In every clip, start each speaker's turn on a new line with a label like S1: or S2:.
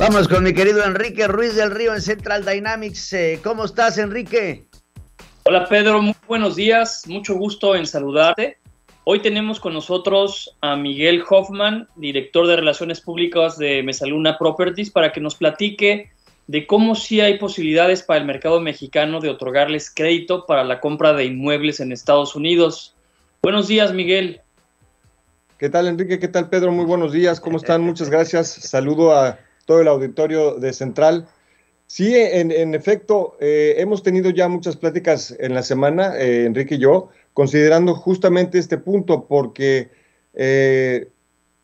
S1: Vamos con mi querido Enrique Ruiz del Río en Central Dynamics. Eh, ¿Cómo estás, Enrique?
S2: Hola, Pedro. Muy buenos días. Mucho gusto en saludarte. Hoy tenemos con nosotros a Miguel Hoffman, director de Relaciones Públicas de Mesaluna Properties, para que nos platique de cómo sí hay posibilidades para el mercado mexicano de otorgarles crédito para la compra de inmuebles en Estados Unidos. Buenos días, Miguel.
S3: ¿Qué tal, Enrique? ¿Qué tal, Pedro? Muy buenos días. ¿Cómo están? Muchas gracias. Saludo a todo el auditorio de Central. Sí, en, efecto, eh, hemos tenido ya muchas pláticas en la semana, eh, Enrique y yo, considerando justamente este punto, porque eh,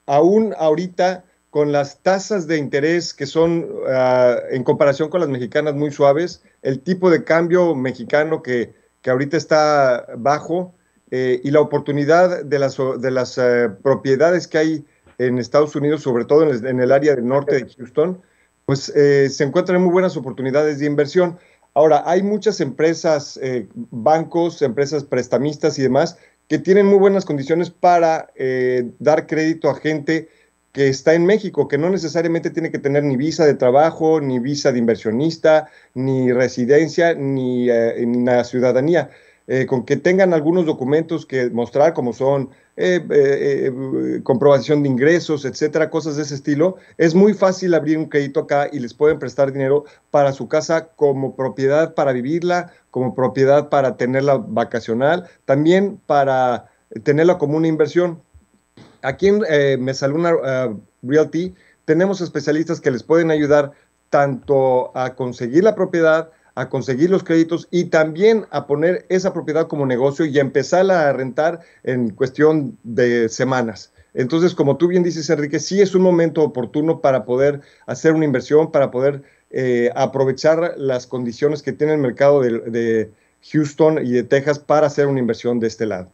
S3: aún ahorita con las tasas de interés que son, uh, en comparación con las mexicanas, muy suaves, el tipo de cambio mexicano que, que ahorita está bajo y la oportunidad de las, de las propiedades que hay en Estados Unidos, sobre todo en el, área del norte de Houston, pues eh, se encuentran muy buenas oportunidades de inversión. Ahora, hay muchas empresas, eh, bancos, empresas prestamistas y demás, que tienen muy buenas condiciones para eh, dar crédito a gente que está en México, que no necesariamente tiene que tener ni visa de trabajo, ni visa de inversionista, ni residencia, ni, eh, ni la ciudadanía. Eh, con que tengan algunos documentos que mostrar, como son eh, eh, comprobación de ingresos, etcétera, cosas de ese estilo, es muy fácil abrir un crédito acá y les pueden prestar dinero para su casa como propiedad para vivirla, como propiedad para tenerla vacacional, también para tenerla como una inversión. Aquí en Mesaluna uh, Realty tenemos especialistas que les pueden ayudar tanto a conseguir la propiedad, a conseguir los créditos y también a poner esa propiedad como negocio y a empezarla a rentar en cuestión de semanas. Entonces, como tú bien dices, Enrique, sí es un momento oportuno para poder hacer una inversión, para poder eh, aprovechar las condiciones que tiene el mercado de, Houston y de Texas para hacer una inversión de este lado.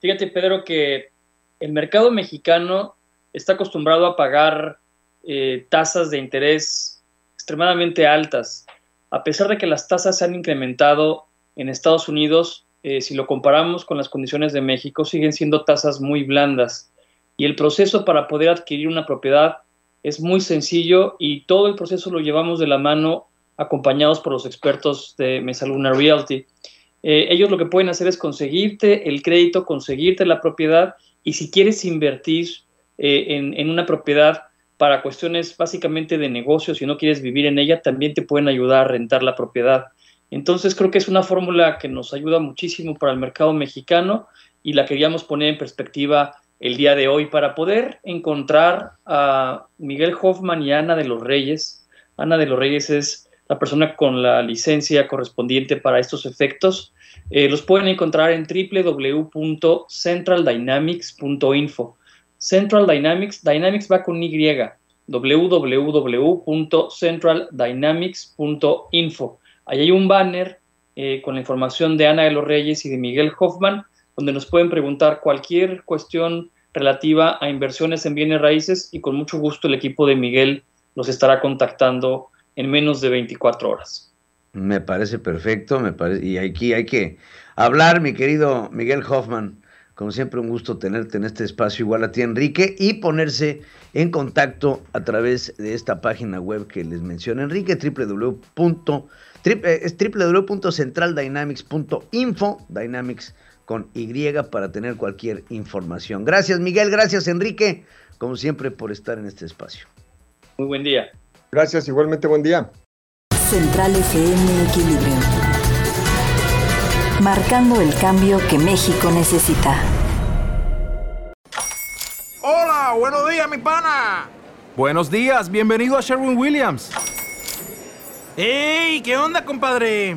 S2: Fíjate, Pedro, que el mercado mexicano está acostumbrado a pagar eh, tasas de interés extremadamente altas a pesar de que las tasas se han incrementado en Estados Unidos, eh, si lo comparamos con las condiciones de México, siguen siendo tasas muy blandas. Y el proceso para poder adquirir una propiedad es muy sencillo y todo el proceso lo llevamos de la mano acompañados por los expertos de Mesaluna Realty. Eh, ellos lo que pueden hacer es conseguirte el crédito, conseguirte la propiedad y si quieres invertir eh, en, en una propiedad, para cuestiones básicamente de negocio, si no quieres vivir en ella, también te pueden ayudar a rentar la propiedad. Entonces creo que es una fórmula que nos ayuda muchísimo para el mercado mexicano y la queríamos poner en perspectiva el día de hoy para poder encontrar a Miguel Hoffman y Ana de los Reyes. Ana de los Reyes es la persona con la licencia correspondiente para estos efectos. Eh, los pueden encontrar en www.centraldynamics.info. Central Dynamics, Dynamics va con Y, www.centraldynamics.info. Ahí hay un banner eh, con la información de Ana de los Reyes y de Miguel Hoffman, donde nos pueden preguntar cualquier cuestión relativa a inversiones en bienes raíces y con mucho gusto el equipo de Miguel los estará contactando en menos de 24 horas.
S1: Me parece perfecto, me parece, y aquí hay que hablar, mi querido Miguel Hoffman Como siempre, un gusto tenerte en este espacio, igual a ti, Enrique, y ponerse en contacto a través de esta página web que les menciona Enrique, www. Eh, es www.centraldynamics.info, Dynamics con Y para tener cualquier información. Gracias, Miguel, gracias, Enrique, como siempre, por estar en este espacio.
S2: Muy buen día.
S3: Gracias, igualmente buen día.
S4: Central FM Equilibrio. Marcando el cambio que México necesita.
S5: Hola, buenos días, mi pana. Buenos días, bienvenido a Sherwin Williams. ¡Ey! ¿Qué onda, compadre?